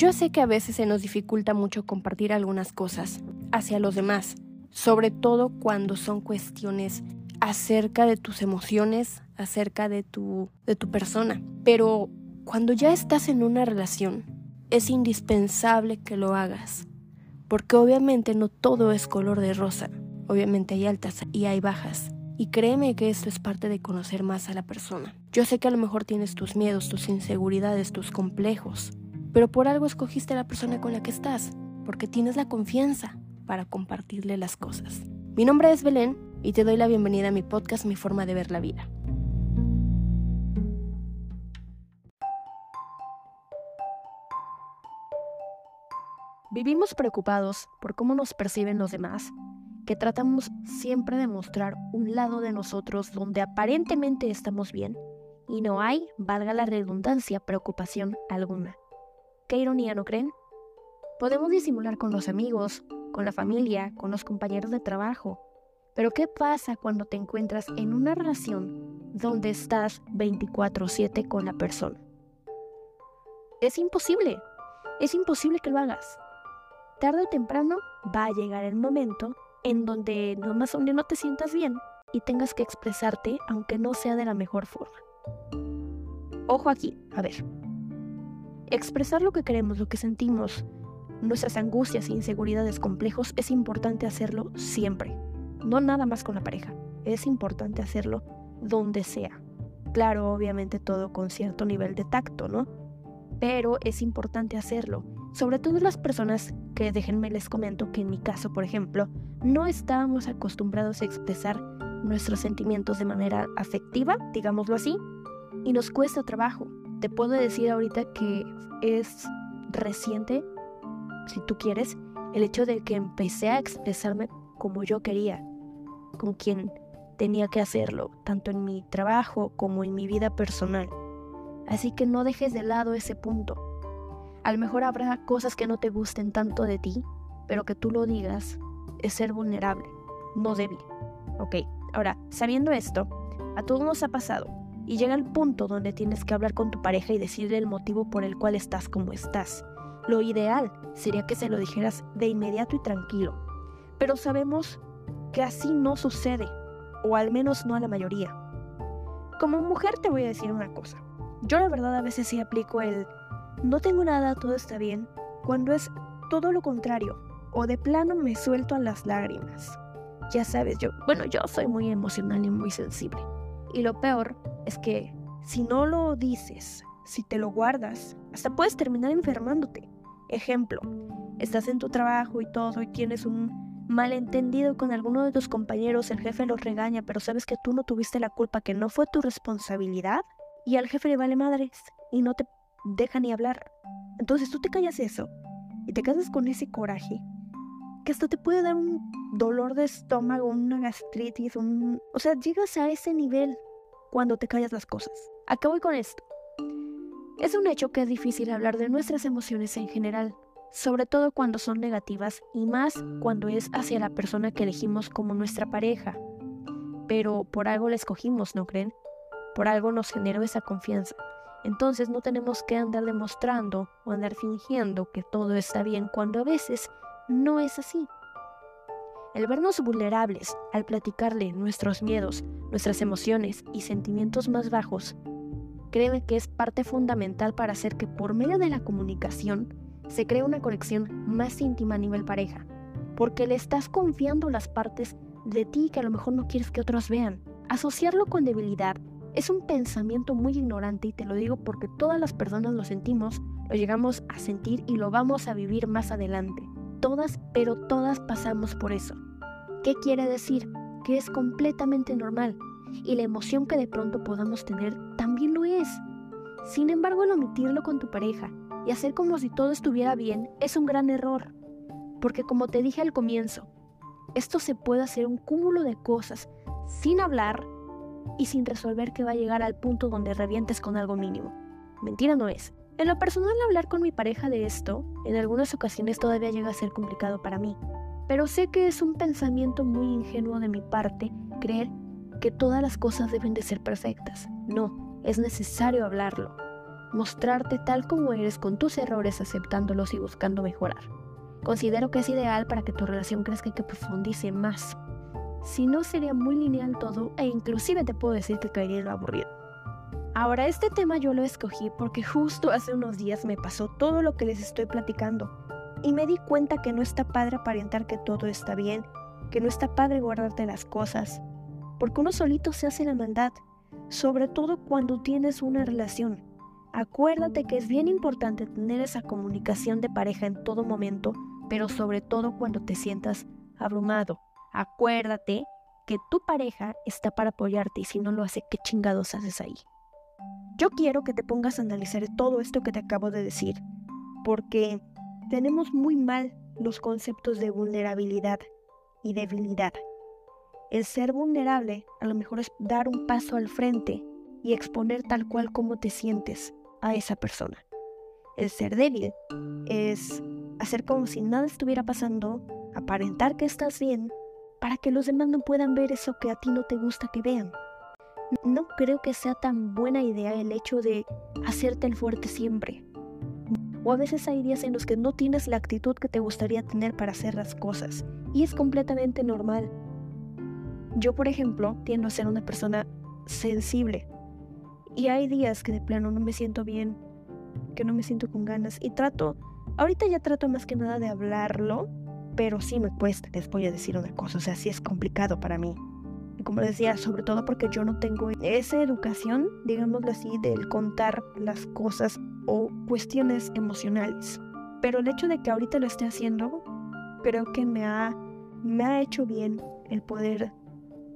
Yo sé que a veces se nos dificulta mucho compartir algunas cosas hacia los demás, sobre todo cuando son cuestiones acerca de tus emociones, acerca de tu, de tu persona. Pero cuando ya estás en una relación, es indispensable que lo hagas, porque obviamente no todo es color de rosa, obviamente hay altas y hay bajas. Y créeme que esto es parte de conocer más a la persona. Yo sé que a lo mejor tienes tus miedos, tus inseguridades, tus complejos, pero por algo escogiste a la persona con la que estás, porque tienes la confianza para compartirle las cosas. Mi nombre es Belén y te doy la bienvenida a mi podcast Mi forma de ver la vida. Vivimos preocupados por cómo nos perciben los demás que tratamos siempre de mostrar un lado de nosotros donde aparentemente estamos bien y no hay, valga la redundancia, preocupación alguna. Qué ironía, ¿no creen? Podemos disimular con los amigos, con la familia, con los compañeros de trabajo, pero ¿qué pasa cuando te encuentras en una relación donde estás 24/7 con la persona? Es imposible, es imposible que lo hagas. Tarde o temprano va a llegar el momento en donde nomás donde no te sientas bien y tengas que expresarte aunque no sea de la mejor forma. Ojo aquí, a ver. Expresar lo que queremos, lo que sentimos, nuestras angustias e inseguridades complejos es importante hacerlo siempre. No nada más con la pareja. Es importante hacerlo donde sea. Claro, obviamente todo con cierto nivel de tacto, ¿no? Pero es importante hacerlo sobre todo las personas que déjenme les comento que en mi caso, por ejemplo, no estábamos acostumbrados a expresar nuestros sentimientos de manera afectiva, digámoslo así, y nos cuesta trabajo. Te puedo decir ahorita que es reciente, si tú quieres, el hecho de que empecé a expresarme como yo quería, con quien tenía que hacerlo, tanto en mi trabajo como en mi vida personal. Así que no dejes de lado ese punto. A lo mejor habrá cosas que no te gusten tanto de ti, pero que tú lo digas es ser vulnerable, no débil. Ok, ahora, sabiendo esto, a todos nos ha pasado y llega el punto donde tienes que hablar con tu pareja y decirle el motivo por el cual estás como estás. Lo ideal sería que se lo dijeras de inmediato y tranquilo, pero sabemos que así no sucede, o al menos no a la mayoría. Como mujer te voy a decir una cosa. Yo la verdad a veces sí aplico el no tengo nada, todo está bien, cuando es todo lo contrario, o de plano me suelto a las lágrimas. Ya sabes, yo, bueno, yo soy muy emocional y muy sensible. Y lo peor es que si no lo dices, si te lo guardas, hasta puedes terminar enfermándote. Ejemplo, estás en tu trabajo y todo y tienes un malentendido con alguno de tus compañeros, el jefe los regaña, pero sabes que tú no tuviste la culpa, que no fue tu responsabilidad y al jefe le vale madres y no te deja ni hablar. Entonces tú te callas eso y te casas con ese coraje que hasta te puede dar un dolor de estómago, una gastritis. O sea, llegas a ese nivel cuando te callas las cosas. Acabo con esto. Es un hecho que es difícil hablar de nuestras emociones en general, sobre todo cuando son negativas y más cuando es hacia la persona que elegimos como nuestra pareja. Pero por algo la escogimos, ¿no creen? Por algo nos generó esa confianza. Entonces no tenemos que andar demostrando o andar fingiendo que todo está bien cuando a veces no es así. El vernos vulnerables al platicarle nuestros miedos, nuestras emociones y sentimientos más bajos, créeme que es parte fundamental para hacer que por medio de la comunicación se cree una conexión más íntima a nivel pareja, porque le estás confiando las partes de ti que a lo mejor no quieres que otros vean. Asociarlo con debilidad es un pensamiento muy ignorante y te lo digo porque todas las personas lo sentimos, lo llegamos a sentir y lo vamos a vivir más adelante. Todas, pero todas pasamos por eso. ¿Qué quiere decir? Que es completamente normal y la emoción que de pronto podamos tener también lo es. Sin embargo, el omitirlo con tu pareja y hacer como si todo estuviera bien es un gran error. Porque como te dije al comienzo, esto se puede hacer un cúmulo de cosas sin hablar y sin resolver que va a llegar al punto donde revientes con algo mínimo. Mentira no es. En lo personal hablar con mi pareja de esto, en algunas ocasiones todavía llega a ser complicado para mí. Pero sé que es un pensamiento muy ingenuo de mi parte creer que todas las cosas deben de ser perfectas. No, es necesario hablarlo. mostrarte tal como eres con tus errores, aceptándolos y buscando mejorar. Considero que es ideal para que tu relación crezca y que profundice más. Si no, sería muy lineal todo e inclusive te puedo decir que caería aburrido. Ahora, este tema yo lo escogí porque justo hace unos días me pasó todo lo que les estoy platicando y me di cuenta que no está padre aparentar que todo está bien, que no está padre guardarte las cosas, porque uno solito se hace la maldad, sobre todo cuando tienes una relación. Acuérdate que es bien importante tener esa comunicación de pareja en todo momento, pero sobre todo cuando te sientas abrumado. Acuérdate que tu pareja está para apoyarte y si no lo hace, ¿qué chingados haces ahí? Yo quiero que te pongas a analizar todo esto que te acabo de decir, porque tenemos muy mal los conceptos de vulnerabilidad y debilidad. El ser vulnerable a lo mejor es dar un paso al frente y exponer tal cual como te sientes a esa persona. El ser débil es hacer como si nada estuviera pasando, aparentar que estás bien, para que los demás no puedan ver eso que a ti no te gusta que vean. No creo que sea tan buena idea el hecho de hacerte el fuerte siempre. O a veces hay días en los que no tienes la actitud que te gustaría tener para hacer las cosas. Y es completamente normal. Yo, por ejemplo, tiendo a ser una persona sensible. Y hay días que de plano no me siento bien, que no me siento con ganas. Y trato, ahorita ya trato más que nada de hablarlo, pero sí me cuesta, les voy a decir una cosa. O sea, sí es complicado para mí. Y como decía, sobre todo porque yo no tengo esa educación, digámoslo así, del contar las cosas o cuestiones emocionales. Pero el hecho de que ahorita lo esté haciendo, creo que me ha, me ha hecho bien el poder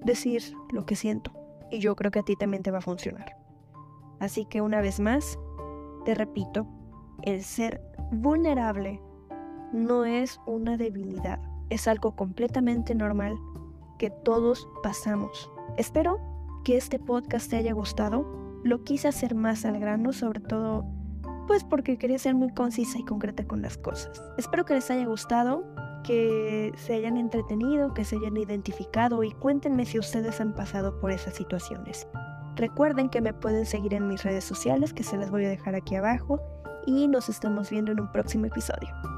decir lo que siento. Y yo creo que a ti también te va a funcionar. Así que una vez más, te repito, el ser vulnerable no es una debilidad, es algo completamente normal que todos pasamos. Espero que este podcast te haya gustado. Lo quise hacer más al grano, sobre todo pues porque quería ser muy concisa y concreta con las cosas. Espero que les haya gustado, que se hayan entretenido, que se hayan identificado y cuéntenme si ustedes han pasado por esas situaciones. Recuerden que me pueden seguir en mis redes sociales, que se las voy a dejar aquí abajo, y nos estamos viendo en un próximo episodio.